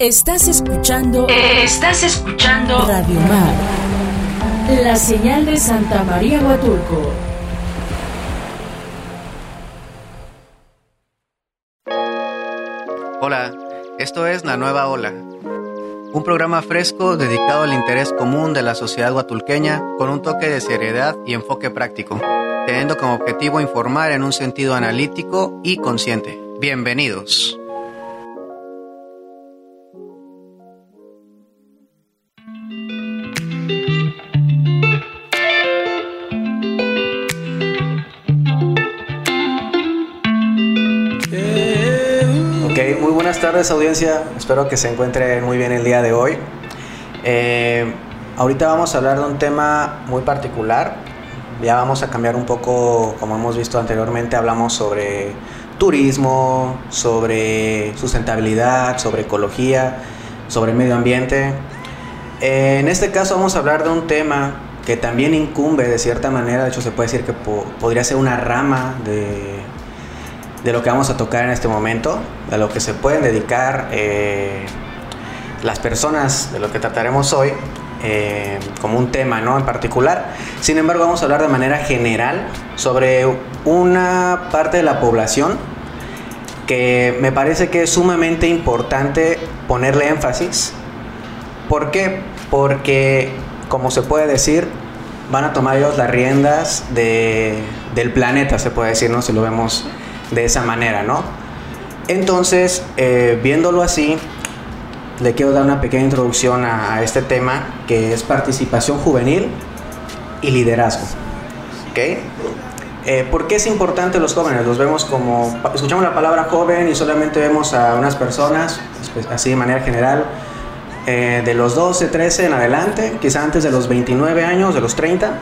Estás escuchando. Estás escuchando. Radio Mar. La señal de Santa María Huatulco. Hola, esto es La Nueva Ola. Un programa fresco dedicado al interés común de la sociedad huatulqueña con un toque de seriedad y enfoque práctico, teniendo como objetivo informar en un sentido analítico y consciente. Bienvenidos. Tardes audiencia, espero que se encuentre muy bien el día de hoy. Eh, ahorita vamos a hablar de un tema muy particular, ya vamos a cambiar un poco, como hemos visto anteriormente, hablamos sobre turismo, sobre sustentabilidad, sobre ecología, sobre medio ambiente. Eh, en este caso vamos a hablar de un tema que también incumbe de cierta manera, de hecho se puede decir que podría ser una rama de de lo que vamos a tocar en este momento, de lo que se pueden dedicar eh, las personas, de lo que trataremos hoy, eh, como un tema ¿no? en particular. Sin embargo, vamos a hablar de manera general sobre una parte de la población que me parece que es sumamente importante ponerle énfasis. ¿Por qué? Porque, como se puede decir, van a tomar ellos las riendas de, del planeta, se puede decir, ¿no? Si lo vemos de esa manera, ¿no? Entonces, eh, viéndolo así, le quiero dar una pequeña introducción a, este tema que es participación juvenil y liderazgo. ¿Ok? Eh, ¿Por qué es importante los jóvenes? Los vemos como, escuchamos la palabra joven y solamente vemos a unas personas, así de manera general, eh, de los 12, 13 en adelante, quizá antes de los 29 años, de los 30,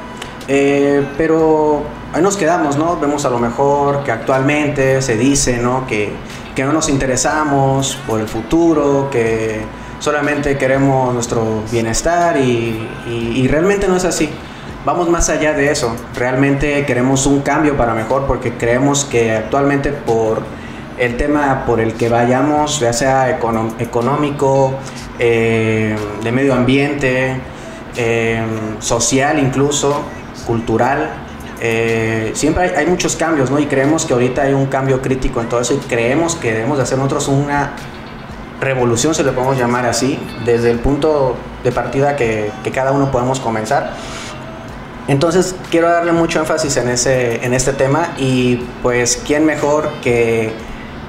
eh, pero ahí nos quedamos, ¿no? Vemos a lo mejor que actualmente se dice, ¿no? Que, que no nos interesamos por el futuro, que solamente queremos nuestro bienestar y, realmente no es así. Vamos más allá de eso. Realmente queremos un cambio para mejor porque creemos que actualmente por el tema por el que vayamos, ya sea económico, eh, de medio ambiente, eh, social incluso, cultural. Eh, siempre hay, muchos cambios, ¿no? Y creemos que ahorita hay un cambio crítico en todo eso y creemos que debemos de hacer nosotros una revolución, se le podemos llamar así, desde el punto de partida que, cada uno podemos comenzar. Entonces quiero darle mucho énfasis en, ese, en este tema y pues quién mejor que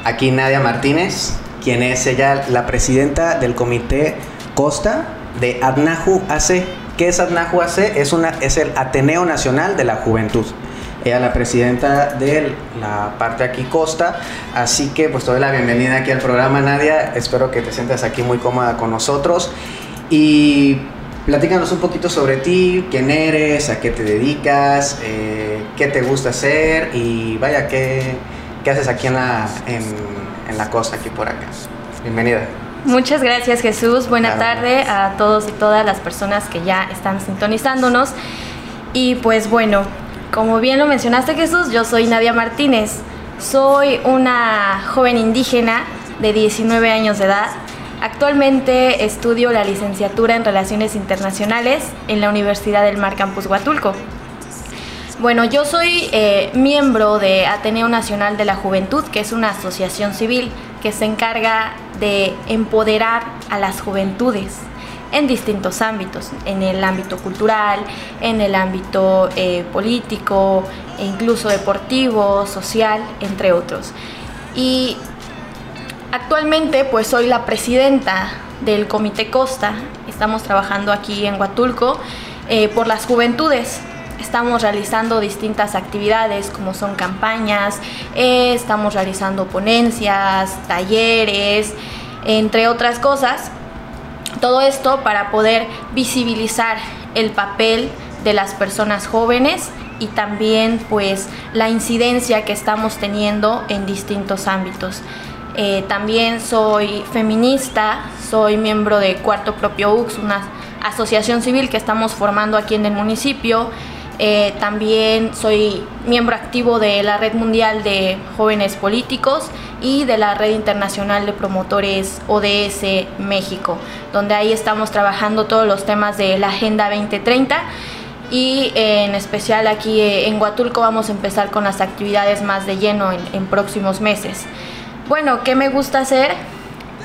aquí Nadia Martínez, quien es ella la presidenta del comité Costa de ADNAJU AC, ¿Qué es ADNAJU AC? Es, una, es el Ateneo Nacional de la Juventud. Ella la presidenta de la parte aquí Costa, así que pues te doy la bienvenida aquí al programa Nadia, espero que te sientas aquí muy cómoda con nosotros y platícanos un poquito sobre ti, quién eres, a qué te dedicas, eh, qué te gusta hacer y vaya, qué, qué haces aquí en la, en la costa, aquí por acá. Bienvenida. Muchas gracias Jesús, buena tarde a todos y todas las personas que ya están sintonizándonos. Y pues bueno, como bien lo mencionaste Jesús, yo soy Nadia Martínez, soy una joven indígena de 19 años de edad. Actualmente estudio la licenciatura en Relaciones Internacionales en la Universidad del Mar Campus Huatulco. Bueno, yo soy eh, miembro de Ateneo Nacional de la Juventud, que es una asociación civil que se encarga de empoderar a las juventudes en distintos ámbitos, en el ámbito cultural, en el ámbito eh, político, e incluso deportivo, social, entre otros. Y actualmente pues soy la presidenta del Comité Costa, estamos trabajando aquí en Huatulco eh, por las juventudes, Estamos realizando distintas actividades como son campañas, eh, estamos realizando ponencias, talleres, entre otras cosas. Todo esto para poder visibilizar el papel de las personas jóvenes y también pues la incidencia que estamos teniendo en distintos ámbitos. Eh, también soy feminista, soy miembro de Cuarto Propio UX, una asociación civil que estamos formando aquí en el municipio. Eh, también soy miembro activo de la Red Mundial de Jóvenes Políticos y de la Red Internacional de Promotores ODS México, donde ahí estamos trabajando todos los temas de la Agenda 2030 y en especial aquí en Huatulco vamos a empezar con las actividades más de lleno en, en próximos meses. Bueno, ¿qué me gusta hacer?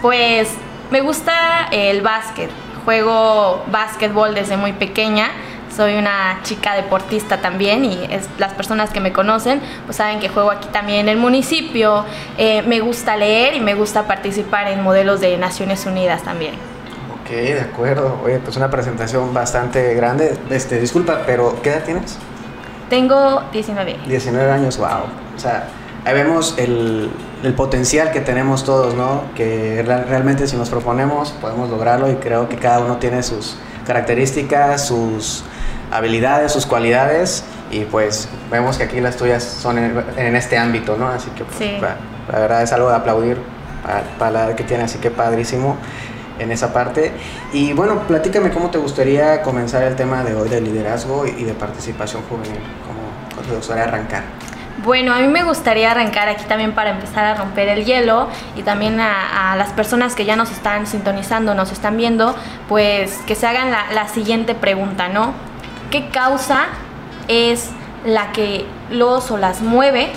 Pues me gusta el básquet. Juego básquetbol desde muy pequeña. Soy una chica deportista también y es, las personas que me conocen pues saben que juego aquí también en el municipio. Eh, me gusta leer y me gusta participar en modelos de Naciones Unidas también. Ok, de acuerdo. Oye, pues una presentación bastante grande. Este, disculpa, pero ¿qué edad tienes? Tengo 19. 19 años, wow. O sea, ahí vemos el, el potencial que tenemos todos, ¿no? Que realmente si nos proponemos podemos lograrlo y creo que cada uno tiene sus características, sus habilidades, sus cualidades y pues vemos que aquí las tuyas son en, en este ámbito, ¿no? Así que pues, Sí. la, la verdad es algo de aplaudir para, para la edad que tiene, así que padrísimo en esa parte. Y bueno, platícame cómo te gustaría comenzar el tema de hoy de liderazgo y de participación juvenil, cómo, cómo te gustaría arrancar. Bueno, a mí me gustaría arrancar aquí también para empezar a romper el hielo y también a, las personas que ya nos están sintonizando, nos están viendo, pues que se hagan la, siguiente pregunta, ¿no? ¿Qué causa es la que los o las mueve?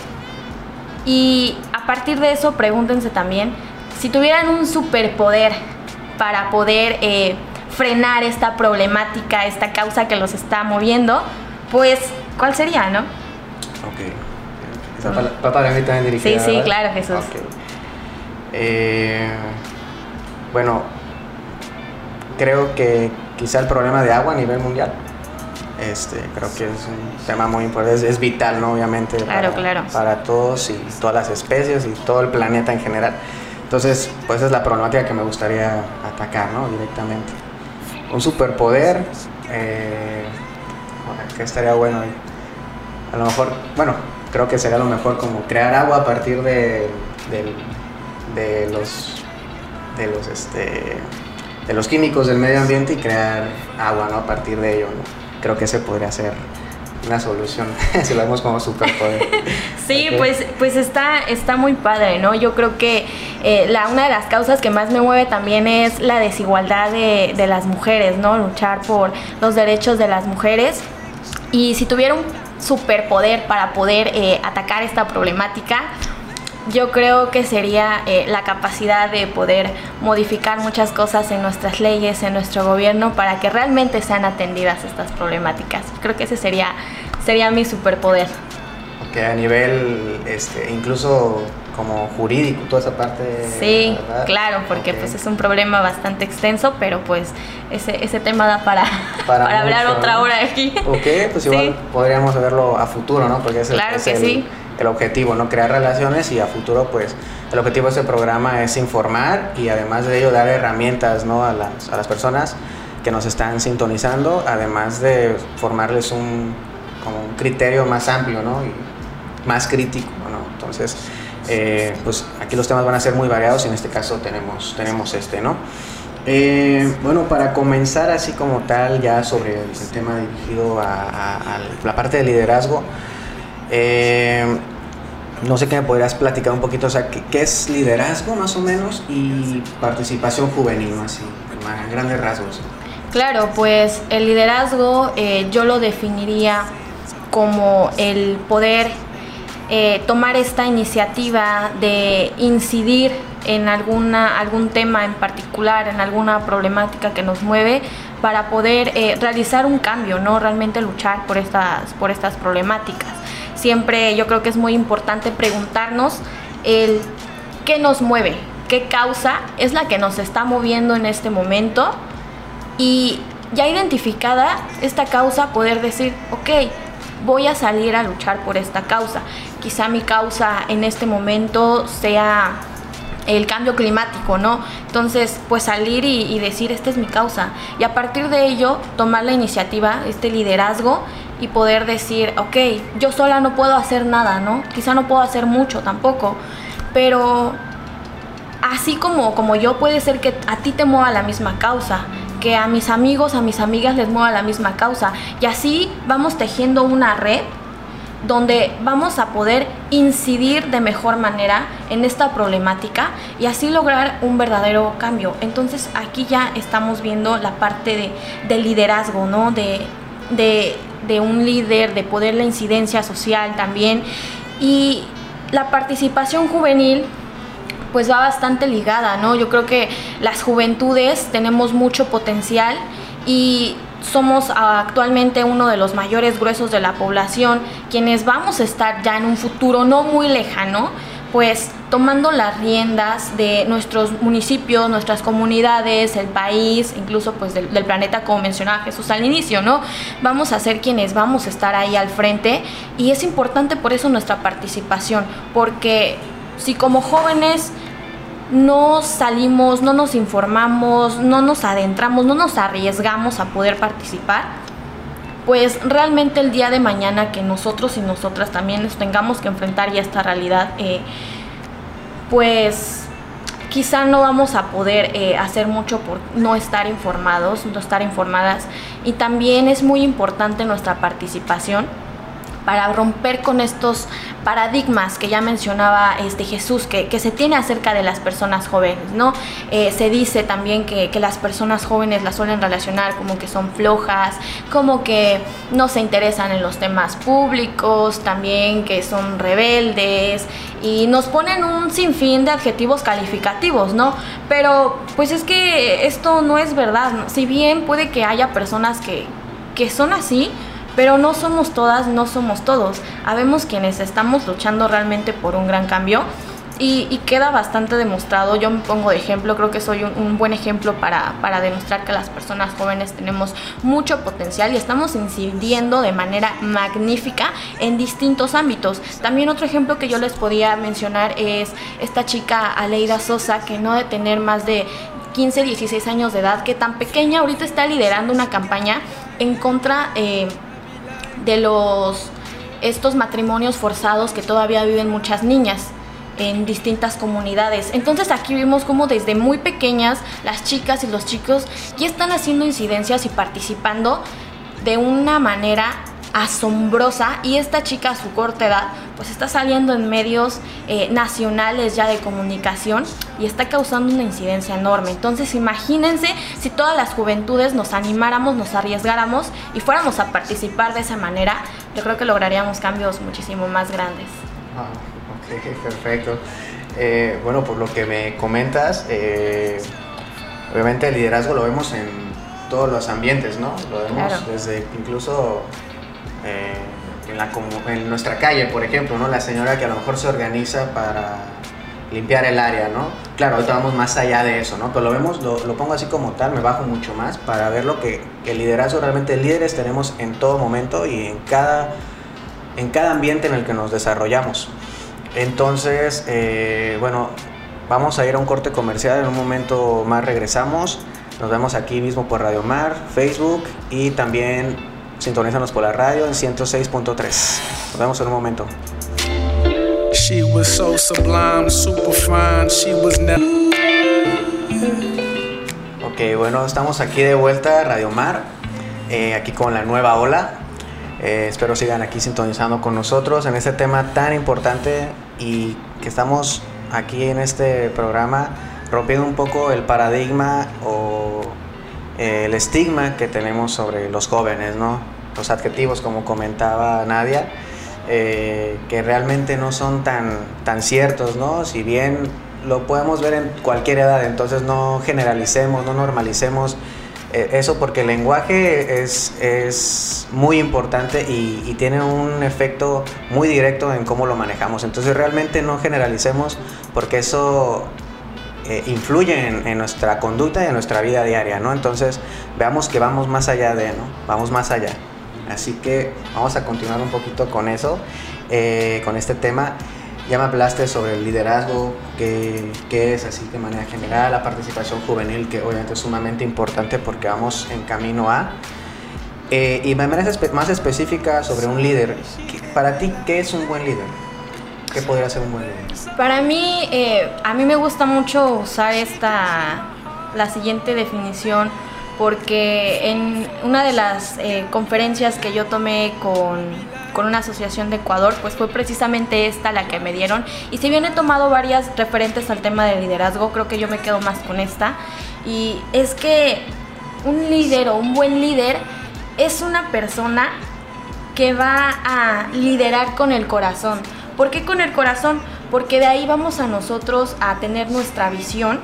Y a partir de eso pregúntense también, si tuvieran un superpoder para poder eh, frenar esta problemática, esta causa que los está moviendo, pues, ¿cuál sería, no? Para- va para mí también dirigida. Sí, sí, ¿verdad? claro, Jesús. Ok. Eh, bueno, creo que quizá el problema de agua a nivel mundial. Este, creo que es un tema muy importante, es, es vital, ¿no? Obviamente, Claro, para, claro. para todos y todas las especies y todo el planeta en general. Entonces, pues esa es la problemática que me gustaría atacar, ¿no? Directamente. Un superpoder, eh, bueno, que estaría bueno ahí. A lo mejor, bueno, creo que sería lo mejor como crear agua a partir de, de los de los este de los químicos del medio ambiente y crear agua, ¿no? A partir de ello, ¿no? Creo que ese podría ser una solución si lo vemos como superpoder. Sí, pues, pues está, está muy padre, ¿no? Yo creo que eh, la, una de las causas que más me mueve también es la desigualdad de, de las mujeres, ¿no? Luchar por los derechos de las mujeres. Y si tuviera un superpoder para poder eh, atacar esta problemática, yo creo que sería eh, la capacidad de poder modificar muchas cosas en nuestras leyes, en nuestro gobierno, para que realmente sean atendidas estas problemáticas. Creo que ese sería, sería mi superpoder. Que a nivel este incluso como jurídico, toda esa parte Sí, ¿verdad? claro, porque pues es un problema bastante extenso, pero pues ese, ese tema da para, Para para, hablar otra hora aquí. Ok, pues Sí. igual podríamos verlo a futuro, ¿no? Porque ese Claro es que el, sí. el objetivo, ¿no? Crear relaciones y a futuro, pues, el objetivo de este programa es informar y además de ello dar herramientas, ¿no? A las, a las personas que nos están sintonizando, además de formarles un, como un criterio más amplio, ¿no? Y más crítico, ¿no? Entonces, eh, pues aquí los temas van a ser muy variados y en este caso tenemos, tenemos este, ¿no? Eh, bueno, para comenzar así como tal, ya sobre el, tema dirigido a, a- a la parte de liderazgo, eh, no sé qué me podrías platicar un poquito, o sea, ¿qué, qué es liderazgo más o menos y participación juvenil. Así, a grandes rasgos. Claro, pues el liderazgo eh, yo lo definiría como el poder eh, tomar esta iniciativa de incidir en alguna, algún tema en particular, en alguna problemática que nos mueve, para poder eh, realizar un cambio, ¿no? Realmente luchar por estas, por estas problemáticas. Siempre yo creo que es muy importante preguntarnos el qué nos mueve, qué causa es la que nos está moviendo en este momento y ya identificada esta causa, poder decir, ok, voy a salir a luchar por esta causa. Quizá mi causa en este momento sea el cambio climático, ¿no? Entonces, pues salir y, decir, esta es mi causa. Y a partir de ello, tomar la iniciativa, este liderazgo y poder decir, ok, yo sola no puedo hacer nada, ¿no? Quizá no puedo hacer mucho tampoco, pero así como, como yo puede ser que a ti te mueva la misma causa, que a mis amigos, a mis amigas les mueva la misma causa. Y así vamos tejiendo una red donde vamos a poder incidir de mejor manera en esta problemática y así lograr un verdadero cambio. Entonces aquí ya estamos viendo la parte de, liderazgo, ¿no? De, de un líder, de poder la incidencia social también. Y la participación juvenil pues va bastante ligada, ¿no? Yo creo que las juventudes tenemos mucho potencial y somos actualmente uno de los mayores gruesos de la población, quienes vamos a estar ya en un futuro no muy lejano, pues tomando las riendas de nuestros municipios, nuestras comunidades, el país, incluso pues del, planeta, como mencionaba Jesús al inicio, ¿no? Vamos a ser quienes vamos a estar ahí al frente y es importante por eso nuestra participación, porque si como jóvenes no salimos, no nos informamos, no nos adentramos, no nos arriesgamos a poder participar, pues realmente el día de mañana que nosotros y nosotras también tengamos que enfrentar ya esta realidad, eh, pues quizá no vamos a poder eh, hacer mucho por no estar informados, no estar informadas. Y también es muy importante nuestra participación para romper con estos paradigmas que ya mencionaba este Jesús, que, que se tiene acerca de las personas jóvenes, ¿no? Eh, se dice también que, que, las personas jóvenes las suelen relacionar como que son flojas, como que no se interesan en los temas públicos, también que son rebeldes y nos ponen un sinfín de adjetivos calificativos, ¿no? Pero pues es que esto no es verdad, si bien puede que haya personas que, que son así, pero no somos todas, no somos todos. Habemos quienes estamos luchando realmente por un gran cambio y, queda bastante demostrado. Yo me pongo de ejemplo, creo que soy un, buen ejemplo para, para, demostrar que las personas jóvenes tenemos mucho potencial y estamos incidiendo de manera magnífica en distintos ámbitos. También otro ejemplo que yo les podía mencionar es esta chica Aleida Sosa, que no de tener más de 15, 16 años de edad, que tan pequeña ahorita está liderando una campaña en contra... Eh, de los estos matrimonios forzados que todavía viven muchas niñas en distintas comunidades. Entonces aquí vimos como desde muy pequeñas las chicas y los chicos ya están haciendo incidencias y participando de una manera asombrosa y esta chica a su corta edad pues está saliendo en medios eh, nacionales ya de comunicación y está causando una incidencia enorme. Entonces imagínense si todas las juventudes nos animáramos, nos arriesgáramos y fuéramos a participar de esa manera, yo creo que lograríamos cambios muchísimo más grandes. Ah, ok, perfecto. Eh, bueno, por lo que me comentas, eh, obviamente el liderazgo lo vemos en todos los ambientes, ¿no? Lo vemos desde incluso eh, en, nuestra calle, por ejemplo. La señora que a lo mejor se organiza para limpiar el área. Claro, ahorita vamos más allá de eso. Pero lo vemos, lo, pongo así como tal, me bajo mucho más para ver lo que el liderazgo realmente líderes tenemos en todo momento y en cada, en cada ambiente en el que nos desarrollamos. Entonces, eh, bueno, vamos a ir a un corte comercial, en un momento más regresamos. Nos vemos aquí mismo por Radio Mar, Facebook y también Sintonízanos por la radio en 106.3. Nos vemos en un momento. She was so sublime, super fine, she was Ok, bueno, estamos aquí de vuelta, Radio Mar, eh, aquí con la nueva ola. Eh, espero sigan aquí sintonizando con nosotros en este tema tan importante y que estamos aquí en este programa rompiendo un poco el paradigma o el estigma que tenemos sobre los jóvenes, ¿no? Los adjetivos, como comentaba Nadia, eh, que realmente no son tan, ciertos, ¿no? Si bien lo podemos ver en cualquier edad, entonces no generalicemos, no normalicemos eh, eso porque el lenguaje es, es muy importante y, y, tiene un efecto muy directo en cómo lo manejamos. Entonces realmente no generalicemos porque eso eh, influyen en, nuestra conducta y en nuestra vida diaria, ¿no? Entonces, veamos que vamos más allá de, ¿no? Vamos más allá. Así que vamos a continuar un poquito con eso, eh, con este tema. Ya me hablaste sobre el liderazgo, qué, es así de manera general, la participación juvenil, que obviamente es sumamente importante porque vamos en camino a... Eh, y de manera más específica sobre un líder. Para ti, ¿qué es un buen líder? ¿Qué podría ser un buen líder? Para mí, eh, a mí me gusta mucho usar esta, la siguiente definición, porque en una de las eh, conferencias que yo tomé con con una asociación de Ecuador, pues fue precisamente esta la que me dieron. Y si bien he tomado varias referentes al tema del liderazgo, creo que yo me quedo más con esta. Y es que un líder o un buen líder es una persona que va a liderar con el corazón. ¿Por qué con el corazón? Porque de ahí vamos a nosotros a tener nuestra visión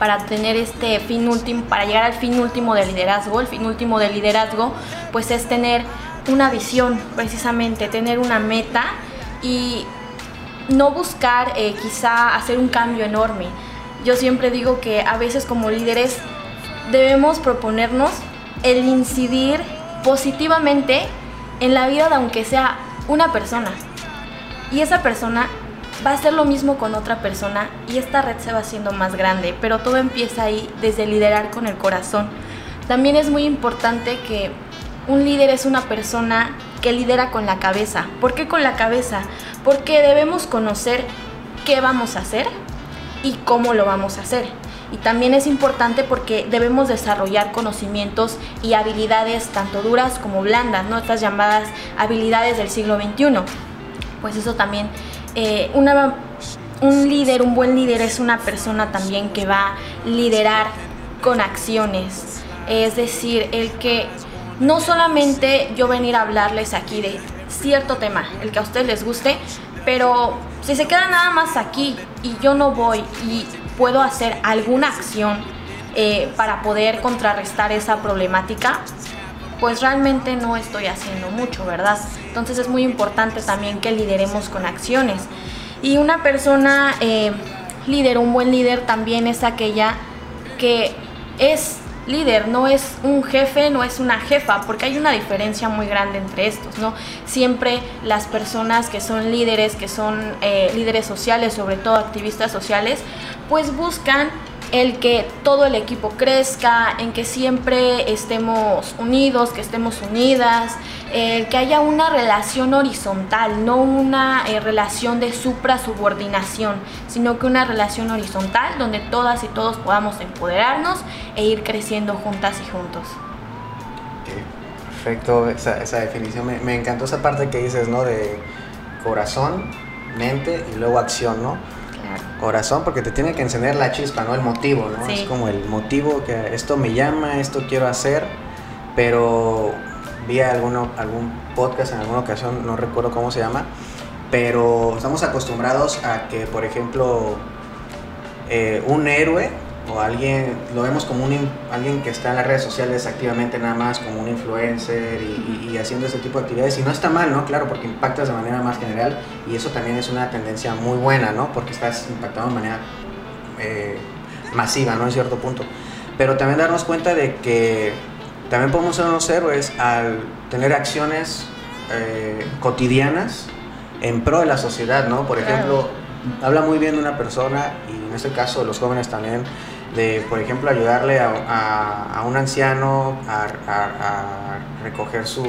para tener este fin último, para llegar al fin último del liderazgo. El fin último del liderazgo pues es tener una visión precisamente, tener una meta y no buscar eh, quizá hacer un cambio enorme. Yo siempre digo que a veces como líderes debemos proponernos el incidir positivamente en la vida de aunque sea una persona. Y esa persona va a hacer lo mismo con otra persona y esta red se va haciendo más grande, pero todo empieza ahí desde liderar con el corazón. También es muy importante que un líder es una persona que lidera con la cabeza. ¿Por qué con la cabeza? Porque debemos conocer qué vamos a hacer y cómo lo vamos a hacer. Y también es importante porque debemos desarrollar conocimientos y habilidades tanto duras como blandas, ¿no? Estas llamadas habilidades del siglo XXI. Pues eso también, eh, una, un líder, un buen líder es una persona también que va a liderar con acciones. Es decir, el que no solamente yo venir a hablarles aquí de cierto tema, el que a ustedes les guste, pero si se queda nada más aquí y yo no voy y puedo hacer alguna acción eh, para poder contrarrestar esa problemática, pues realmente no estoy haciendo mucho, ¿verdad? Entonces es muy importante también que lideremos con acciones. Y una persona eh, líder, un buen líder también es aquella que es líder, no es un jefe, no es una jefa, porque hay una diferencia muy grande entre estos, ¿no? Siempre las personas que son líderes, que son eh, líderes sociales, sobre todo activistas sociales, pues buscan el que todo el equipo crezca, en que siempre estemos unidos, que estemos unidas, que haya una relación horizontal, no una eh, relación de supra-subordinación, sino que una relación horizontal donde todas y todos podamos empoderarnos e ir creciendo juntas y juntos. perfecto, esa, esa definición. Me, me, encantó esa parte que dices, ¿no? De corazón, mente y luego acción, ¿no? Corazón, porque te tiene que encender la chispa, ¿no? El motivo, ¿no? Es como el motivo que esto me llama, esto quiero hacer, pero vi alguno, algún podcast en alguna ocasión, no recuerdo cómo se llama, pero estamos acostumbrados a que, por ejemplo, eh, un héroe o alguien, lo vemos como un, alguien que está en las redes sociales activamente nada más, como un influencer y, haciendo ese tipo de actividades. Y no está mal, ¿no? Claro, porque impactas de manera más general y eso también es una tendencia muy buena, ¿no? Porque estás impactando de manera eh, masiva, ¿no? En cierto punto. Pero también darnos cuenta de que también podemos ser unos héroes al tener acciones eh, cotidianas en pro de la sociedad, ¿no? Por ejemplo, habla muy bien de una persona y en este caso los jóvenes también de, por ejemplo, ayudarle a, un anciano a, recoger sus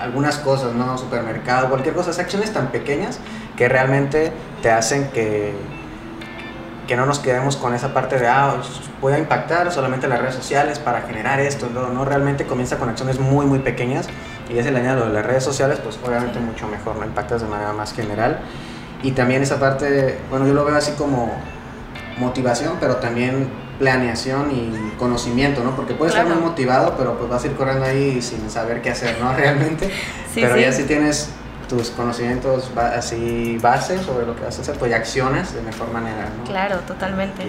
algunas cosas, ¿no? Supermercado, cualquier cosa, acciones tan pequeñas que realmente te hacen que, que no nos quedemos con esa parte de, ah, voy a impactar solamente las redes sociales para generar esto, no, no realmente comienza con acciones muy, muy pequeñas y ya se le añade lo de las redes sociales, pues obviamente mucho mejor, no impactas de manera más general. Y también esa parte, bueno, yo lo veo así como motivación, pero también planeación y conocimiento, ¿no? Porque puedes estar muy motivado, pero pues vas a ir corriendo ahí sin saber qué hacer, ¿no? Realmente. pero ya si tienes tus conocimientos así base sobre lo que vas a hacer, pues ya accionas de mejor manera, ¿no? Claro, totalmente.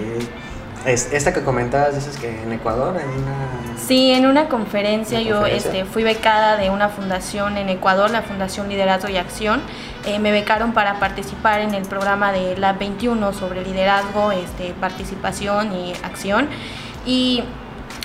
Es, esta que comentabas, dices que en Ecuador, en una... Sí, en una conferencia, yo Este, fui becada de una fundación en Ecuador, la Fundación Liderazgo y Acción. Eh, me becaron para participar en el programa de la 21 sobre liderazgo, este, participación y acción. Y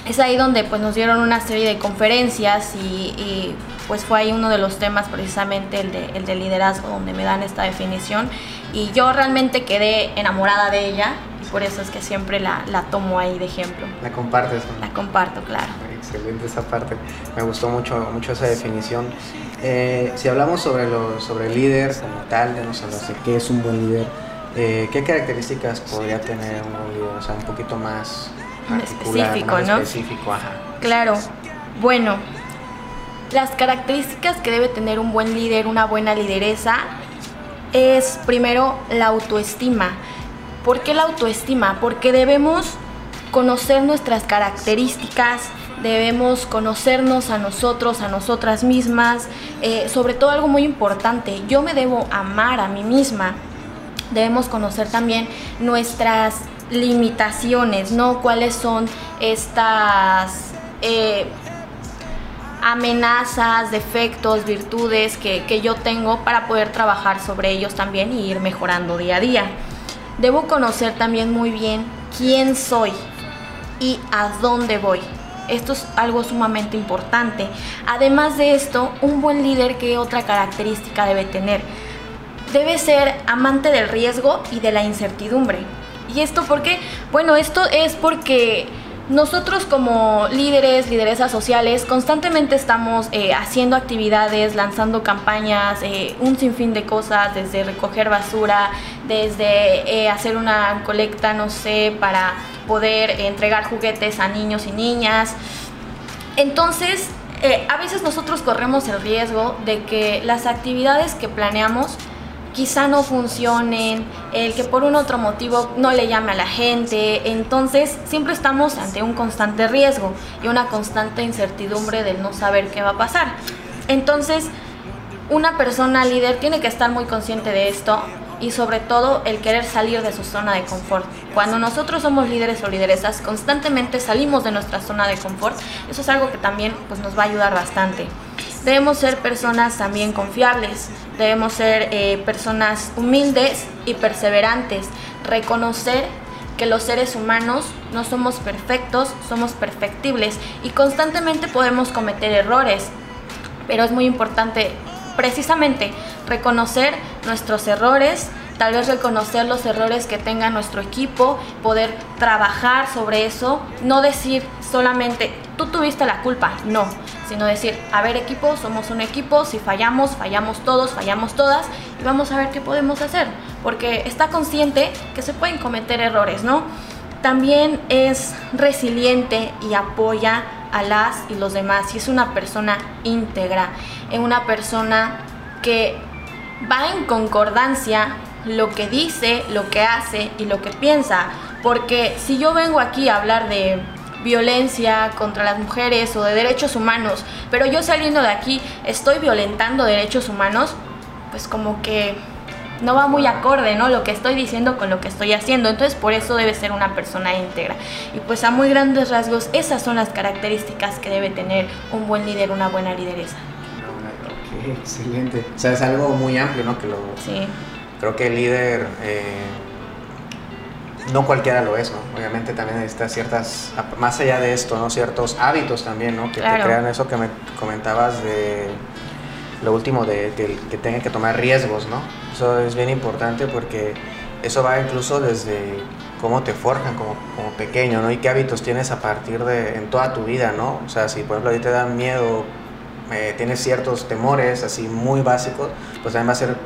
es ahí donde pues, nos dieron una serie de conferencias y, pues fue ahí uno de los temas precisamente el de, el de liderazgo donde me dan esta definición y yo realmente quedé enamorada de ella por eso es que siempre la, la tomo ahí de ejemplo. ¿La compartes? La comparto, claro. Excelente esa parte. Me gustó mucho, mucho esa definición. Eh, si hablamos sobre, lo, sobre el líder como tal, ya nos hablas de qué es un buen líder. Eh, ¿Qué características podría tener un buen líder? O sea, un poquito más específico, más ¿no? Específico, ajá. Claro. Bueno, las características que debe tener un buen líder, una buena lideresa, es primero la autoestima. ¿Por qué la autoestima? Porque debemos conocer nuestras características, debemos conocernos a nosotros, a nosotras mismas, eh, sobre todo algo muy importante, yo me debo amar a mí misma. Debemos conocer también nuestras limitaciones, ¿no? ¿Cuáles son estas eh, amenazas, defectos, virtudes que, que yo tengo para poder trabajar sobre ellos también y ir mejorando día a día? Debo conocer también muy bien quién soy y a dónde voy. Esto es algo sumamente importante. Además de esto, un buen líder, ¿qué otra característica debe tener? Debe ser amante del riesgo y de la incertidumbre. ¿Y esto por qué? Bueno, esto es porque nosotros como líderes, lideresas sociales, constantemente estamos eh, haciendo actividades, lanzando campañas, eh, un sinfín de cosas, desde recoger basura, desde eh, hacer una colecta, no sé, para poder entregar juguetes a niños y niñas. Entonces, a veces nosotros corremos el riesgo de que las actividades que planeamos quizá no funcionen, el que por un otro motivo no le llame a la gente. Entonces siempre estamos ante un constante riesgo y una constante incertidumbre del no saber qué va a pasar. Entonces, una persona líder tiene que estar muy consciente de esto y sobre todo el querer salir de su zona de confort. Cuando nosotros somos líderes o lideresas, constantemente salimos de nuestra zona de confort. Eso es algo que también pues, nos va a ayudar bastante. Debemos ser personas también confiables, debemos ser eh, personas humildes y perseverantes, reconocer que los seres humanos no somos perfectos, somos perfectibles y constantemente podemos cometer errores, pero es muy importante precisamente reconocer nuestros errores, tal vez reconocer los errores que tenga nuestro equipo, poder trabajar sobre eso, no decir solamente tú tuviste la culpa, no, sino decir, a ver equipo, somos un equipo, si fallamos, fallamos todos, fallamos todas y vamos a ver qué podemos hacer, porque está consciente que se pueden cometer errores, ¿no? También es resiliente y apoya a las y los demás y es una persona íntegra, es una persona que va en concordancia lo que dice, lo que hace y lo que piensa, porque si yo vengo aquí a hablar de violencia contra las mujeres o de derechos humanos, pero yo saliendo de aquí estoy violentando derechos humanos, pues como que no va muy acorde, ¿no? Lo que estoy diciendo con lo que estoy haciendo. Entonces, por eso debe ser una persona íntegra. Y pues a muy grandes rasgos, esas son las características que debe tener un buen líder, una buena lideresa. excelente. O sea, es algo muy amplio, ¿no? Que lo, sí. Creo que el líder... Eh no cualquiera lo es, ¿no? Obviamente también necesita ciertas, más allá de esto, ¿no? Ciertos hábitos también, ¿no? Que te crean eso que me comentabas de lo último, de, que tengan que tomar riesgos, ¿no? Eso es bien importante porque eso va incluso desde cómo te forjan como, como pequeño, ¿no? Y qué hábitos tienes a partir de, en toda tu vida, ¿no? O sea, si por ejemplo a ti te dan miedo, eh, tienes ciertos temores así muy básicos, pues también va a ser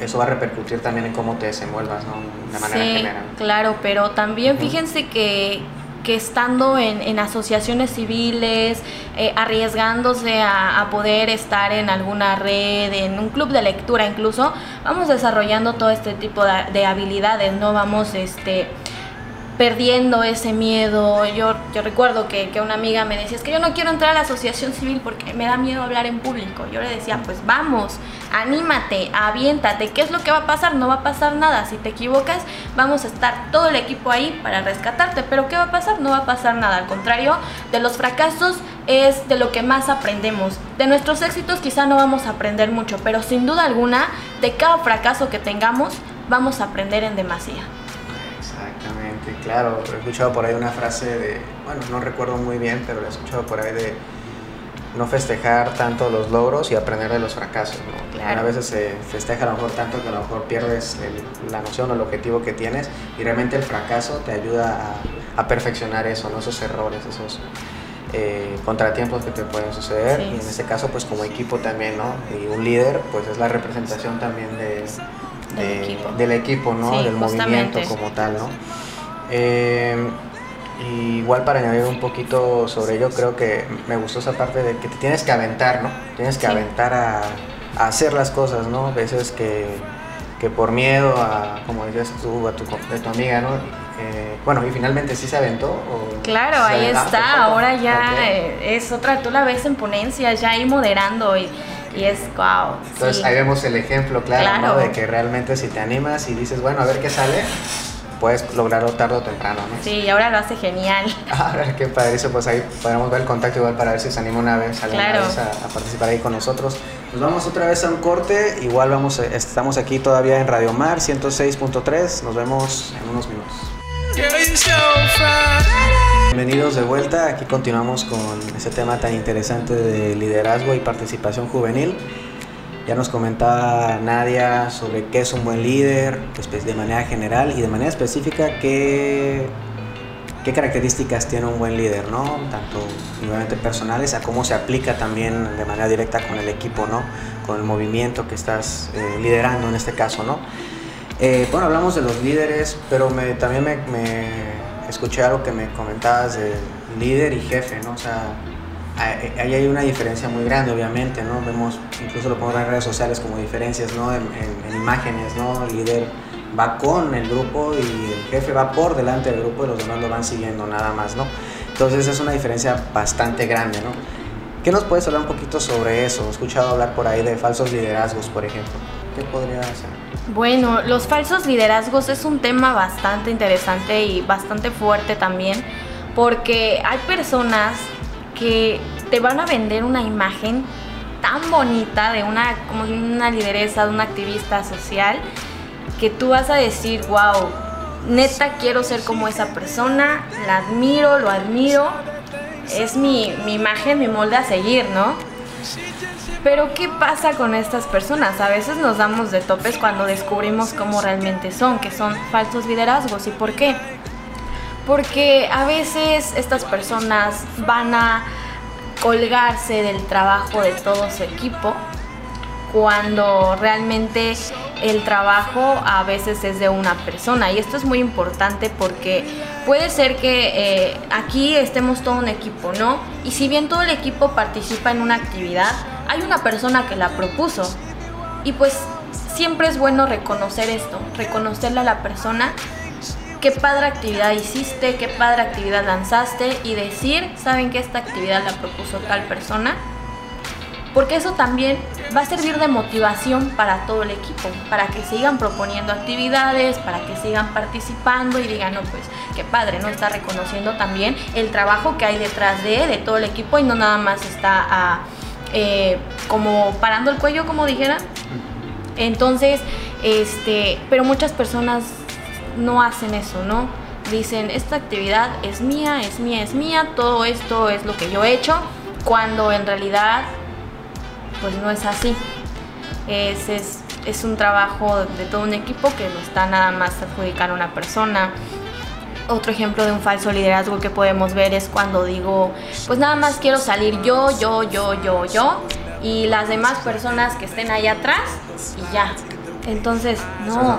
eso va a repercutir también en cómo te desenvuelvas, ¿no? De manera sí, general. Claro, pero también fíjense que, que estando en, en, asociaciones civiles, eh, arriesgándose a, a, poder estar en alguna red, en un club de lectura incluso, vamos desarrollando todo este tipo de, de habilidades, ¿no? Vamos, este perdiendo ese miedo. Yo, yo recuerdo que, que, una amiga me decía, es que yo no quiero entrar a la asociación civil porque me da miedo hablar en público. Yo le decía, pues vamos, anímate, aviéntate. ¿Qué es lo que va a pasar? No va a pasar nada. Si te equivocas, vamos a estar todo el equipo ahí para rescatarte. Pero ¿qué va a pasar? No va a pasar nada. Al contrario, de los fracasos es de lo que más aprendemos. De nuestros éxitos quizá no vamos a aprender mucho, pero sin duda alguna, de cada fracaso que tengamos, vamos a aprender en demasía. Exactamente, claro. He escuchado por ahí una frase de, bueno, no recuerdo muy bien, pero he escuchado por ahí de no festejar tanto los logros y aprender de los fracasos. ¿no? Claro. A veces se festeja a lo mejor tanto que a lo mejor pierdes el, la noción o el objetivo que tienes y realmente el fracaso te ayuda a, a perfeccionar eso, ¿no? esos errores, esos eh, contratiempos que te pueden suceder Sí. y en este caso pues como equipo también, ¿no? Y un líder pues es la representación también de, Del de- equipo. del equipo, ¿no? Sí, Del movimiento como tal, ¿no? Eh, Y igual para añadir un poquito sobre ello, creo que me gustó esa parte de que te tienes que aventar, ¿no? Tienes que aventar a, hacer las cosas, ¿no? A veces que, que, por miedo a, como decías tú, a tu, de tu amiga, ¿no? Eh, bueno, y finalmente sí se aventó. claro, ahí está, ahora ya es otra, tú la ves en ponencia, ya ahí moderando y, y es wow. Entonces ahí vemos el ejemplo claro, ¿no? De que realmente si te animas y dices, bueno, a ver qué sale, puedes lograrlo tarde o temprano, ¿no? Sí, ahora lo hace genial. Ahora, qué padre, eso pues ahí podemos ver el contacto igual para ver si se anima una vez, a, participar ahí con nosotros. Nos vamos otra vez a un corte, igual vamos, estamos aquí todavía en Radio Mar 106.3, nos vemos en unos minutos. Bienvenidos de vuelta, aquí continuamos con ese tema tan interesante de liderazgo y participación juvenil. Ya nos comentaba Nadia sobre qué es un buen líder, pues, de manera general y de manera específica qué, qué características tiene un buen líder, ¿no? Tanto obviamente personales a cómo se aplica también de manera directa con el equipo, ¿no? Con el movimiento que estás eh, liderando en este caso, ¿no? Eh, bueno, hablamos de los líderes, pero también me, escuché algo que me comentabas de líder y jefe, ¿no? Ahí hay una diferencia muy grande, obviamente, ¿no? Vemos, incluso lo pongo en redes sociales como diferencias, ¿no? En, imágenes, ¿no? El líder va con el grupo y el jefe va por delante del grupo y los demás lo van siguiendo nada más, ¿no? Entonces es una diferencia bastante grande, ¿no? ¿Qué nos puedes hablar un poquito sobre eso? He escuchado hablar por ahí de falsos liderazgos, por ejemplo. ¿Qué podría ser? Bueno, los falsos liderazgos es un tema bastante interesante y bastante fuerte también, porque hay personas que te van a vender una imagen tan bonita de una, como una lideresa, de una activista social, que tú vas a decir, wow, neta quiero ser como esa persona, la admiro, lo admiro, es mi, mi imagen, mi molde a seguir, ¿no? Pero ¿qué pasa con estas personas? A veces nos damos de topes cuando descubrimos cómo realmente son, que son falsos liderazgos. ¿Y por qué? Porque a veces estas personas van a colgarse del trabajo de todo su equipo cuando realmente el trabajo a veces es de una persona y esto es muy importante porque puede ser que eh, aquí estemos todo un equipo, ¿no? Y si bien todo el equipo participa en una actividad, hay una persona que la propuso y pues siempre es bueno reconocer esto, reconocerle a la persona qué padre actividad hiciste, qué padre actividad lanzaste y decir, saben que esta actividad la propuso tal persona, porque eso también va a servir de motivación para todo el equipo, para que sigan proponiendo actividades, para que sigan participando y digan, no, pues qué padre, ¿no? Está reconociendo también el trabajo que hay detrás de, de todo el equipo y no nada más está ah, eh, como parando el cuello, como dijera. Entonces, este, pero muchas personas no hacen eso, ¿no? Dicen, esta actividad es mía, es mía, es mía, todo esto es lo que yo he hecho, cuando en realidad pues no es así. Es, es, un trabajo de todo un equipo que no está nada más adjudicar a una persona. Otro ejemplo de un falso liderazgo que podemos ver es cuando digo, pues nada más quiero salir yo, yo, yo, yo, yo, y las demás personas que estén ahí atrás y ya. Entonces, no.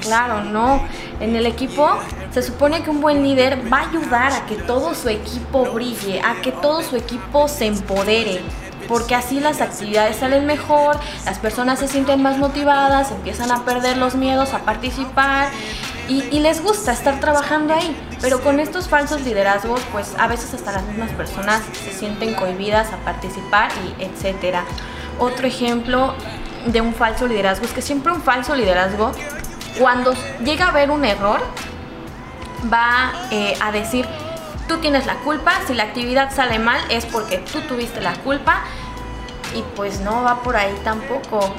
Claro, no. En el equipo se supone que un buen líder va a ayudar a que todo su equipo brille, a que todo su equipo se empodere, porque así las actividades salen mejor, las personas se sienten más motivadas, empiezan a perder los miedos a participar y, les gusta estar trabajando ahí. Pero con estos falsos liderazgos, pues a veces hasta las mismas personas se sienten cohibidas a participar y etcétera. Otro ejemplo de un falso liderazgo es que siempre un falso liderazgo cuando llega a haber un error, va eh, a decir, tú tienes la culpa, si la actividad sale mal es porque tú tuviste la culpa y pues no va por ahí tampoco.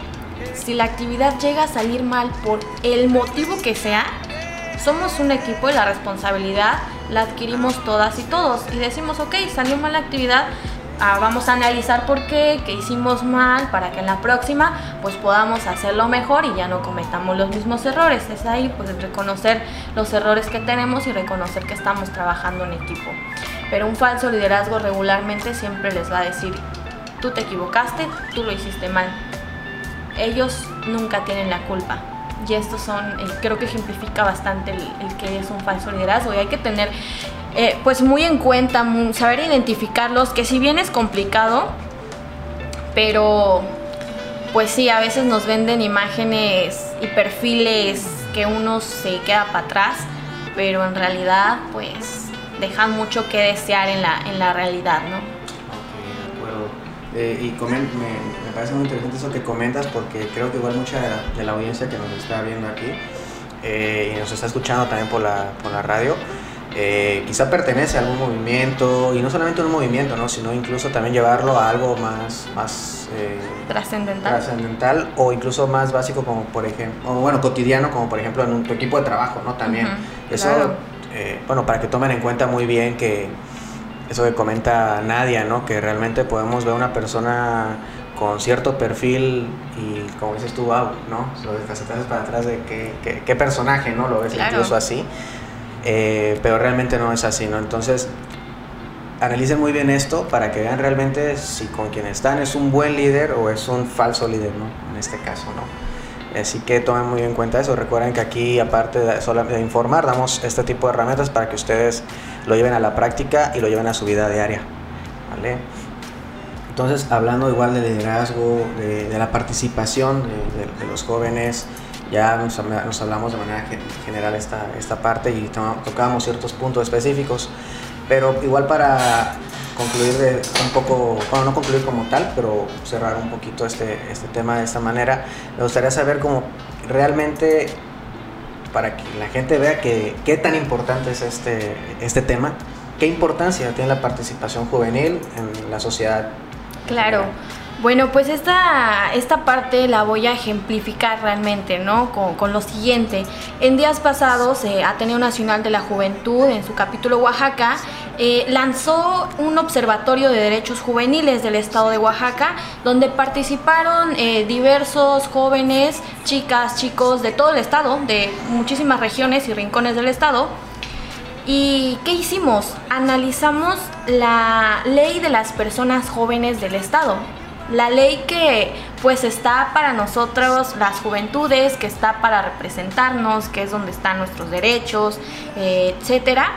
Si la actividad llega a salir mal por el motivo que sea, somos un equipo y la responsabilidad la adquirimos todas y todos y decimos, ok, salió mal la actividad, Ah, vamos a analizar por qué, qué hicimos mal, para que en la próxima pues podamos hacerlo mejor y ya no cometamos los mismos errores. Es ahí pues reconocer los errores que tenemos y reconocer que estamos trabajando en equipo. Pero un falso liderazgo regularmente siempre les va a decir, tú te equivocaste, tú lo hiciste mal. Ellos nunca tienen la culpa. Y estos son, eh, creo que ejemplifica bastante el, el que es un falso liderazgo y hay que tener eh, pues muy en cuenta, saber identificarlos, que si bien es complicado, pero pues sí, a veces nos venden imágenes y perfiles que uno se queda para atrás, pero en realidad pues dejan mucho que desear en la, en la realidad, ¿no? Eh, y me, me, parece muy interesante eso que comentas porque creo que igual mucha de la, audiencia que nos está viendo aquí eh, y nos está escuchando también por la, por la radio, eh, quizá pertenece a algún movimiento, y no solamente un movimiento, ¿no? sino incluso también llevarlo a algo más, más eh, trascendental. trascendental o incluso más básico como por ejemplo, o bueno, cotidiano como por ejemplo en un, tu equipo de trabajo, ¿no? También. eso, eh, bueno, para que tomen en cuenta muy bien que eso que comenta Nadia, ¿no? Que realmente podemos ver una persona con cierto perfil y como dices tú, wow, ¿no? Lo de para atrás de qué, qué, personaje, ¿no? Lo ves incluso así. Eh, pero realmente no es así, ¿no? Entonces, analicen muy bien esto para que vean realmente si con quien están es un buen líder o es un falso líder, ¿no? En este caso, ¿no? Así que tomen muy en cuenta eso. Recuerden que aquí, aparte de, de informar, damos este tipo de herramientas para que ustedes lo lleven a la práctica y lo lleven a su vida diaria, ¿vale? Entonces, hablando igual de liderazgo, de, la participación de los jóvenes, ya nos, hablamos de manera general esta, esta parte y tocamos ciertos puntos específicos, pero igual para concluir de un poco, bueno, no concluir como tal, pero cerrar un poquito este, este tema de esta manera, me gustaría saber cómo realmente, para que la gente vea que, qué tan importante es este, este tema, qué importancia tiene la participación juvenil en la sociedad. Claro. Bueno, pues esta, esta parte la voy a ejemplificar realmente, ¿no? Con, lo siguiente. En días pasados, eh, Ateneo Nacional de la Juventud, en su capítulo Oaxaca, eh, lanzó un observatorio de derechos juveniles del estado de Oaxaca, donde participaron eh, diversos jóvenes, chicas, chicos de todo el estado, de muchísimas regiones y rincones del estado. ¿Y qué hicimos? Analizamos la ley de las personas jóvenes del estado la ley que pues está para nosotros las juventudes, que está para representarnos, que es donde están nuestros derechos, eh, etcétera.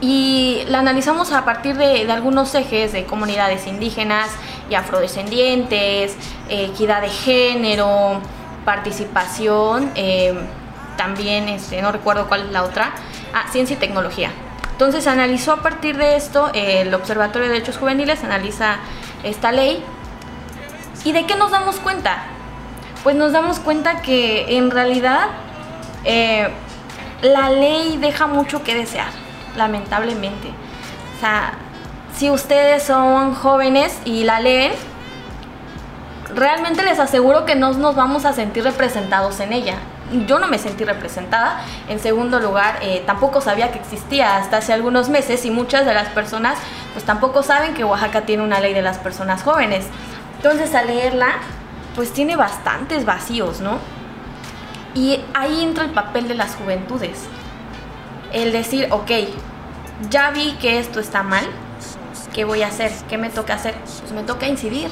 Y la analizamos a partir de, algunos ejes de comunidades indígenas y afrodescendientes, equidad de género, participación, eh, también este, no recuerdo cuál es la otra, ah, ciencia y tecnología. Entonces analizó a partir de esto, el Observatorio de Derechos Juveniles analiza esta ley ¿Y de qué nos damos cuenta? Pues nos damos cuenta que en realidad eh, la ley deja mucho que desear, lamentablemente. O sea, si ustedes son jóvenes y la leen, realmente les aseguro que no nos vamos a sentir representados en ella. Yo no me sentí representada. En segundo lugar, eh, tampoco sabía que existía hasta hace algunos meses y muchas de las personas pues tampoco saben que Oaxaca tiene una ley de las personas jóvenes. Entonces al leerla, pues tiene bastantes vacíos, ¿no? Y ahí entra el papel de las juventudes. El decir, ok, ya vi que esto está mal, ¿qué voy a hacer? ¿Qué me toca hacer? Pues me toca incidir.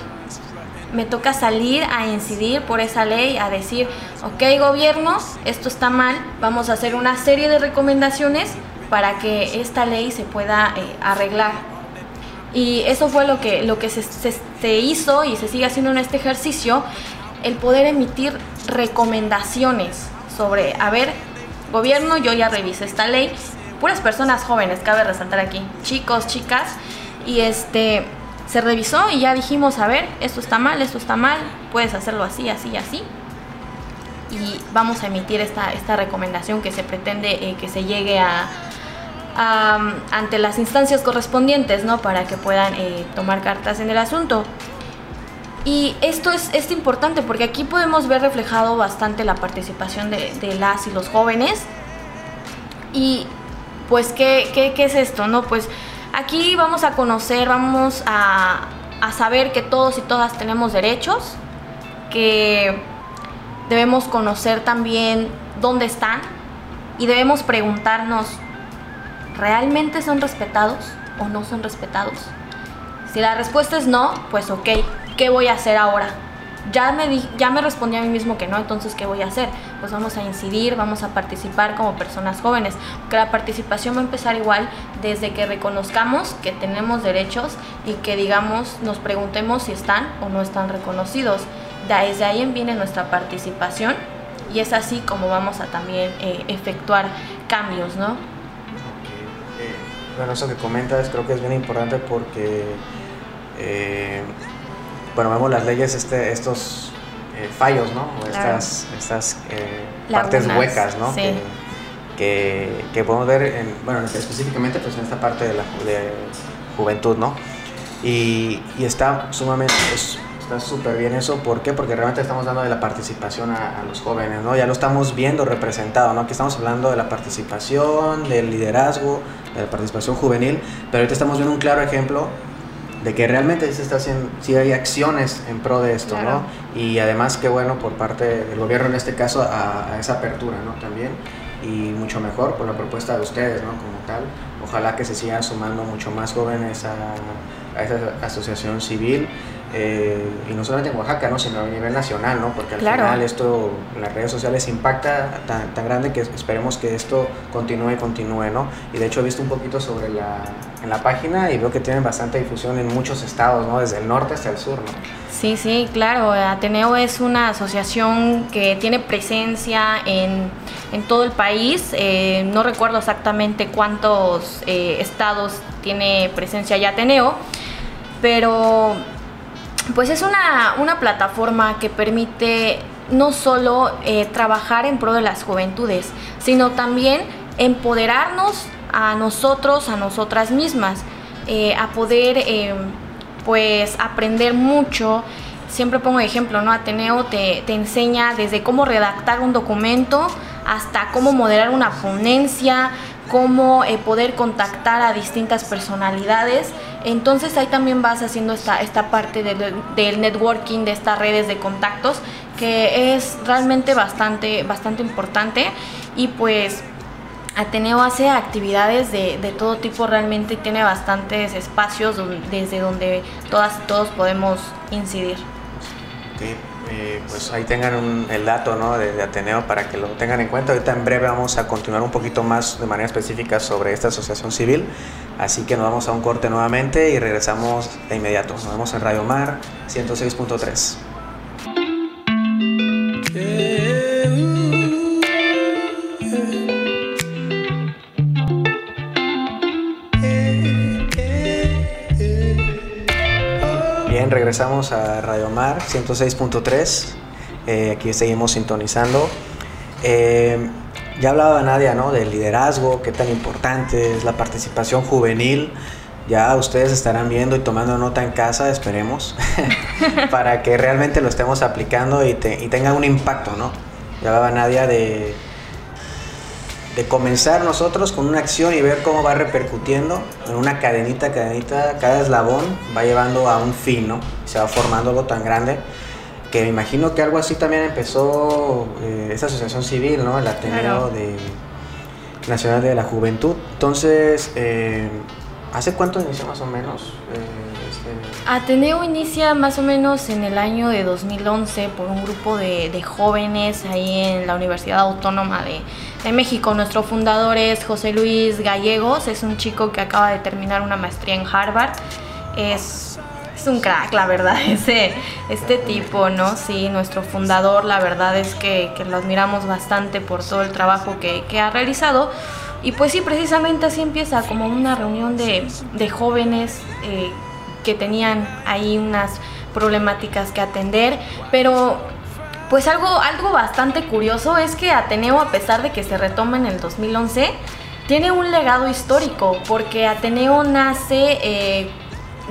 Me toca salir a incidir por esa ley, a decir, ok gobierno, esto está mal, vamos a hacer una serie de recomendaciones para que esta ley se pueda eh, arreglar y eso fue lo que, lo que se, se, hizo y se sigue haciendo en este ejercicio, el poder emitir recomendaciones sobre, a ver, gobierno, yo ya revisé esta ley, puras personas jóvenes, cabe resaltar aquí, chicos, chicas, y este se revisó y ya dijimos, a ver, esto está mal, esto está mal, puedes hacerlo así, así, así. Y vamos a emitir esta, esta recomendación que se pretende eh, que se llegue a, ante las instancias correspondientes, ¿no? Para que puedan eh, tomar cartas en el asunto. Y esto es, es, importante porque aquí podemos ver reflejado bastante la participación de, las y los jóvenes. Y pues, ¿qué, ¿qué, qué, es esto? No, pues aquí vamos a conocer, vamos a, a saber que todos y todas tenemos derechos, que debemos conocer también dónde están y debemos preguntarnos ¿realmente son respetados o no son respetados? Si la respuesta es no, pues ok, ¿qué voy a hacer ahora? ya me, di, ya me respondí a mí mismo que no, entonces ¿qué voy a hacer? Pues vamos a incidir, vamos a participar como personas jóvenes, que la participación va a empezar igual desde que reconozcamos que tenemos derechos y que digamos, nos preguntemos si están o no están reconocidos. Desde ahí viene nuestra participación y es así como vamos a también eh, efectuar cambios, ¿no? Bueno, eso que comentas creo que es bien importante porque eh, bueno, vemos las leyes, este, estos eh, fallos, ¿no? estas, estas eh, partes huecas, ¿no? Que, que, podemos ver, en, bueno, específicamente pues en esta parte de la de juventud, ¿no? Y, y está sumamente, está súper bien eso, ¿por qué? Porque realmente estamos dando de la participación a, a, los jóvenes, ¿no? Ya lo estamos viendo representado, ¿no? Aquí estamos hablando de la participación, del liderazgo, de la participación juvenil, pero ahorita estamos viendo un claro ejemplo de que realmente se está haciendo, sí hay acciones en pro de esto, ¿no? Y además que bueno por parte del gobierno en este caso a, esa apertura, ¿no? También y mucho mejor por la propuesta de ustedes, ¿no? Como tal, ojalá que se sigan sumando mucho más jóvenes a, a esa asociación civil eh, y no solamente en Oaxaca, ¿no? sino a nivel nacional, ¿no? porque al final esto las redes sociales impacta tan, tan, grande que esperemos que esto continúe y continúe. ¿no? Y de hecho he visto un poquito sobre la, en la página y veo que tienen bastante difusión en muchos estados, ¿no? desde el norte hasta el sur. ¿no? Sí, sí, claro. Ateneo es una asociación que tiene presencia en, en todo el país. Eh, no recuerdo exactamente cuántos eh, estados tiene presencia ya Ateneo, pero pues es una, una plataforma que permite no solo eh, trabajar en pro de las juventudes, sino también empoderarnos a nosotros, a nosotras mismas, eh, a poder eh, pues aprender mucho. Siempre pongo ejemplo, ¿no? Ateneo te, te enseña desde cómo redactar un documento hasta cómo moderar una ponencia, cómo poder contactar a distintas personalidades. Entonces ahí también vas haciendo esta, esta parte del, networking, de estas redes de contactos, que es realmente bastante, bastante importante. Y pues Ateneo hace actividades de, de todo tipo realmente, tiene bastantes espacios desde donde todas y todos podemos incidir. Okay. Eh, pues ahí tengan un, el dato ¿no? de, de, Ateneo para que lo tengan en cuenta. Ahorita en breve vamos a continuar un poquito más de manera específica sobre esta asociación civil. Así que nos vamos a un corte nuevamente y regresamos de inmediato. Nos vemos en Radio Mar 106.3. regresamos a Radio Mar 106.3. Eh, aquí seguimos sintonizando. Eh, ya hablaba Nadia ¿no? del liderazgo, qué tan importante es la participación juvenil. Ya ustedes estarán viendo y tomando nota en casa, esperemos, para que realmente lo estemos aplicando y, te, y tenga un impacto. ¿no? Ya hablaba Nadia de, de comenzar nosotros con una acción y ver cómo va repercutiendo en una cadenita, cadenita, cada eslabón va llevando a un fin, ¿no? Se va formando algo tan grande que me imagino que algo así también empezó eh, esa asociación civil, ¿no? El Ateneo claro. de Nacional de la Juventud. Entonces, eh, ¿hace cuánto inició más o menos? Eh. Ateneo inicia más o menos en el año de 2011 por un grupo de, de jóvenes ahí en la Universidad Autónoma de de México. Nuestro fundador es José Luis Gallegos, es un chico que acaba de terminar una maestría en Harvard. Es, es un crack, la verdad, ese, este tipo, ¿no? Sí, nuestro fundador, la verdad es que, que lo admiramos bastante por todo el trabajo que, que, ha realizado. Y pues sí, precisamente así empieza como una reunión de, de jóvenes eh, que tenían ahí unas problemáticas que atender, pero pues algo, algo bastante curioso es que Ateneo, a pesar de que se retoma en el 2011, tiene un legado histórico, porque Ateneo nace eh,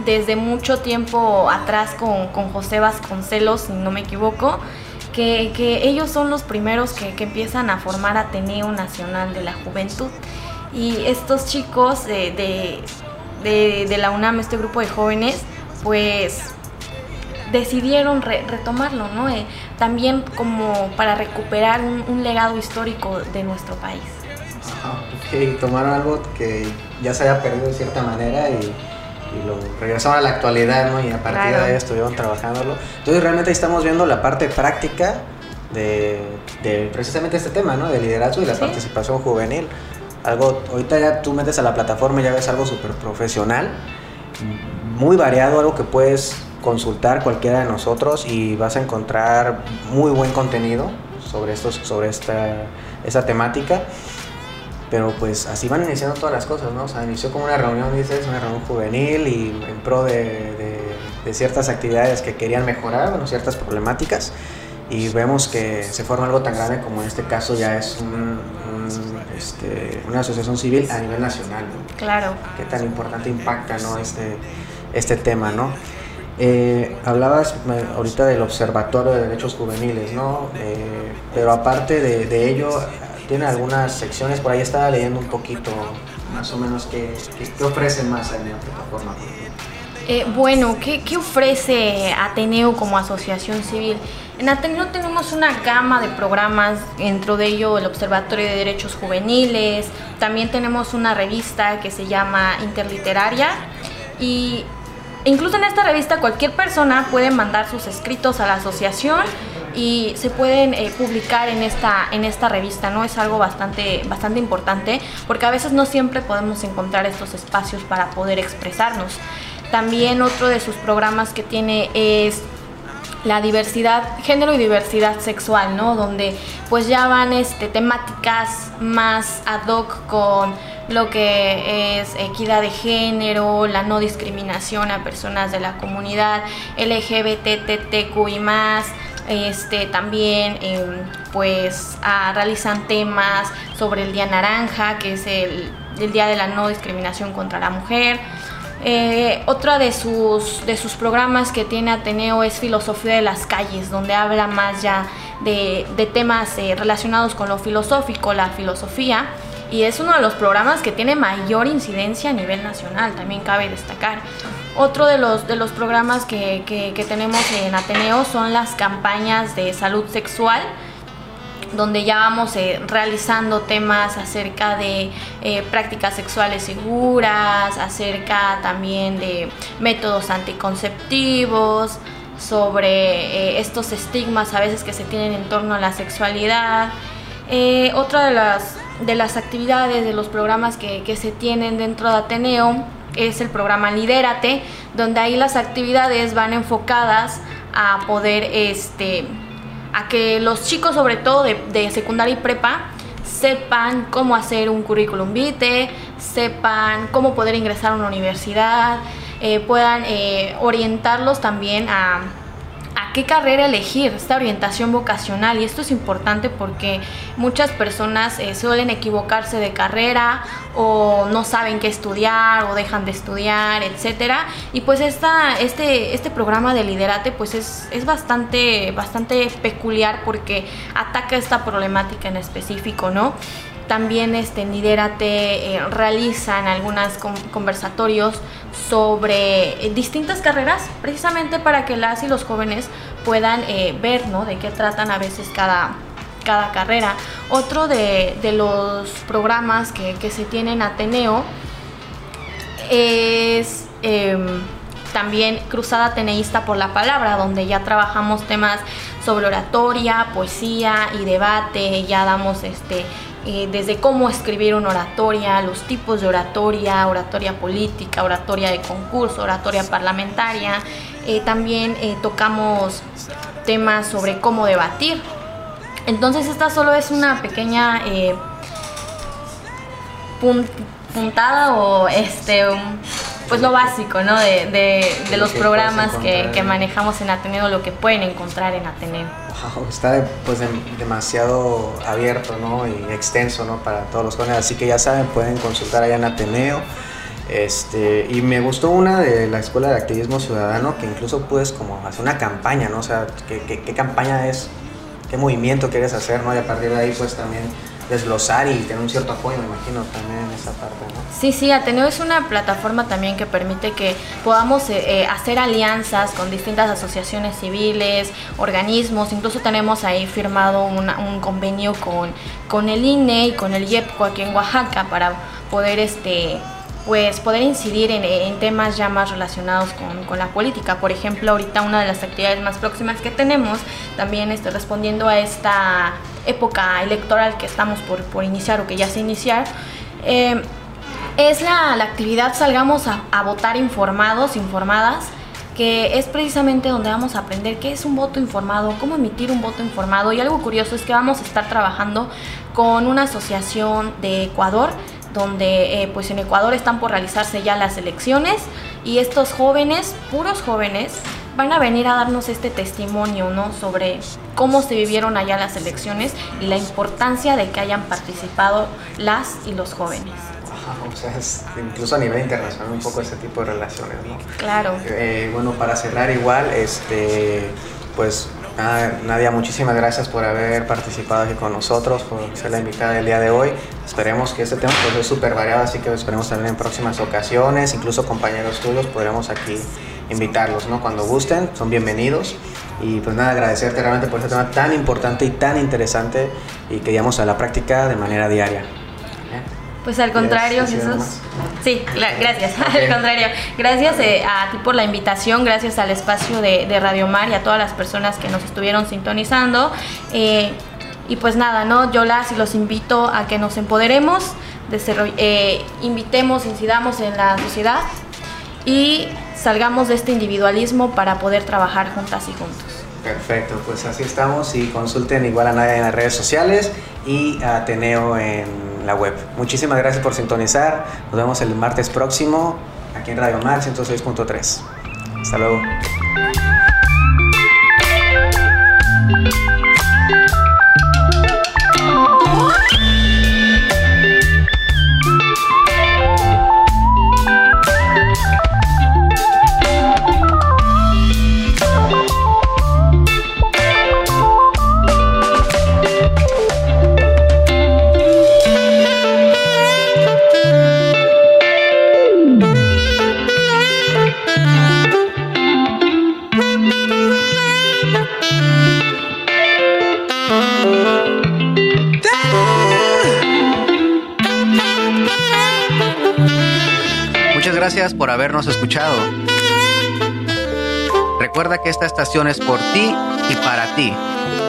desde mucho tiempo atrás con, con, José Vasconcelos, si no me equivoco, que, que ellos son los primeros que, que, empiezan a formar Ateneo Nacional de la Juventud. Y estos chicos de, de, de, de la UNAM, este grupo de jóvenes, pues decidieron re retomarlo, ¿no? Eh, también como para recuperar un, un, legado histórico de nuestro país. Ajá, ok, tomaron algo que ya se había perdido de cierta manera y, y lo regresaron a la actualidad, ¿no? Y a partir de ahí estuvieron trabajándolo. Entonces realmente estamos viendo la parte práctica de, de precisamente este tema, ¿no? De liderazgo y la participación juvenil. Algo, ahorita ya tú metes a la plataforma y ya ves algo súper profesional, muy variado, algo que puedes consultar cualquiera de nosotros y vas a encontrar muy buen contenido sobre, estos, sobre esta, esta temática. Pero pues así van iniciando todas las cosas, ¿no? O sea, inició como una reunión, dices, una reunión juvenil y en pro de, de, ciertas actividades que querían mejorar, bueno, ciertas problemáticas. Y vemos que se forma algo tan grande como en este caso ya es un, este, una asociación civil a nivel nacional, ¿no? Claro. Qué tan importante impacta, ¿no? Este, este tema, ¿no? Eh, hablabas ahorita del Observatorio de Derechos Juveniles, ¿no? Eh, pero aparte de, ello, tiene algunas secciones, por ahí estaba leyendo un poquito, más o menos, qué, qué, ofrecen más en la plataforma. Eh, bueno, ¿qué, ¿qué, ofrece Ateneo como asociación civil? En Ateneo tenemos una gama de programas, dentro de ello el Observatorio de Derechos Juveniles, también tenemos una revista que se llama Interliteraria y Incluso en esta revista cualquier persona puede mandar sus escritos a la asociación y se pueden eh, publicar en esta, en esta revista, ¿no? Es algo bastante, bastante importante porque a veces no siempre podemos encontrar estos espacios para poder expresarnos. También otro de sus programas que tiene es la diversidad, género y diversidad sexual, ¿no? Donde pues ya van este, temáticas más ad hoc con lo que es equidad de género, la no discriminación a personas de la comunidad LGBTTQI más, este, también em, pues realizan temas sobre el Día Naranja, que es el, Día de la No Discriminación contra la Mujer. Eh, otro de sus, de sus programas que tiene Ateneo es Filosofía de las Calles, donde habla más ya de, temas eh, relacionados con lo filosófico, la filosofía y es uno de los programas que tiene mayor incidencia a nivel nacional, también cabe destacar. Otro de los, de los programas que, que, tenemos en Ateneo son las campañas de salud sexual, donde ya vamos eh, realizando temas acerca de eh, prácticas sexuales seguras, acerca también de métodos anticonceptivos, sobre eh, estos estigmas a veces que se tienen en torno a la sexualidad. otra de las de las actividades, de los programas que, se tienen dentro de Ateneo es el programa Lidérate, donde ahí las actividades van enfocadas a poder, este, a que los chicos sobre todo de, secundaria y prepa sepan cómo hacer un currículum vitae, sepan cómo poder ingresar a una universidad, eh, puedan eh, orientarlos también a qué carrera elegir, esta orientación vocacional. Y esto es importante porque muchas personas eh, suelen equivocarse de carrera o no saben qué estudiar o dejan de estudiar, etcétera. Y pues esta, este, este programa de Liderate pues es, es bastante, bastante peculiar porque ataca esta problemática en específico, ¿no? También este, Lidérate eh, realizan algunos conversatorios sobre eh, distintas carreras, precisamente para que las y los jóvenes puedan eh, ver ¿no? de qué tratan a veces cada, cada carrera. Otro de, los programas que, se tienen Ateneo es em, también Cruzada Ateneísta por la Palabra, donde ya trabajamos temas sobre oratoria, poesía y debate, ya damos este eh, desde cómo escribir una oratoria, los tipos de oratoria, oratoria política, oratoria de concurso, oratoria parlamentaria. Eh, también eh, tocamos temas sobre cómo debatir. Entonces esta solo es una pequeña puntada o este pues lo básico ¿no? de, los programas que, manejamos en Ateneo, lo que pueden encontrar en Ateneo. está pues demasiado abierto ¿no? y extenso ¿no? para todos los jóvenes, así que ya saben, pueden consultar allá en Ateneo. Este, y me gustó una de la Escuela de Activismo Ciudadano que incluso puedes como hacer una campaña, ¿no? O sea, ¿qué, qué campaña es? ¿Qué movimiento quieres hacer, ¿no? Y a partir de ahí pues también desglosar y tener un cierto apoyo, me imagino, también en esa parte, ¿no? Sí, sí, Ateneo es una plataforma también que permite que podamos eh, eh, hacer alianzas con distintas asociaciones civiles, organismos, incluso tenemos ahí firmado un convenio con, con el INE y con el IEPCO aquí en Oaxaca para poder este pues poder incidir en, temas ya más relacionados con, la política. Por ejemplo, ahorita una de las actividades más próximas que tenemos, también estoy respondiendo a esta época electoral que estamos por, iniciar o que ya se iniciar, eh, es la, actividad Salgamos a, a votar informados, informadas, que es precisamente donde vamos a aprender qué es un voto informado, cómo emitir un voto informado y algo curioso es que vamos a estar trabajando con una asociación de Ecuador donde eh, pues en Ecuador están por realizarse ya las elecciones y estos jóvenes, puros jóvenes, van a venir a darnos este testimonio, ¿no? Sobre cómo se vivieron allá las elecciones y la importancia de que hayan participado las y los jóvenes. o sea, es incluso a nivel internacional un poco ese tipo de relaciones, ¿no? Claro. Eh, bueno, para cerrar igual, este, pues Nadia, muchísimas gracias por haber participado aquí con nosotros, por ser la invitada del día de hoy. Esperemos que este tema pues, es súper variado, así que esperemos también en próximas ocasiones, incluso compañeros tuyos, podremos aquí invitarlos, ¿no? Cuando gusten, son bienvenidos. Y pues nada, agradecerte realmente por este tema tan importante y tan interesante y que llevamos a la práctica de manera diaria. Pues al contrario, Jesús. Sí, gracias. Al contrario, gracias eh, a ti por la invitación, gracias al espacio de, Radio Mar y a todas las personas que nos estuvieron sintonizando. Eh, y pues nada, ¿no? Yo las y los invito a que nos empoderemos, eh, invitemos, incidamos en la sociedad y salgamos de este individualismo para poder trabajar juntas y juntos. Perfecto, pues así estamos y consulten igual a nadie en las redes sociales y Ateneo en la web. Muchísimas gracias por sintonizar. Nos vemos el martes próximo aquí en Radio Mar 106.3. Hasta luego. Por habernos escuchado. Recuerda que esta estación es por ti y para ti.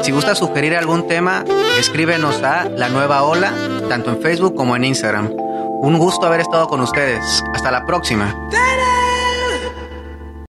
Si gusta sugerir algún tema, escríbenos a La Nueva Ola, tanto en Facebook como en Instagram. Un gusto haber estado con ustedes. Hasta la próxima.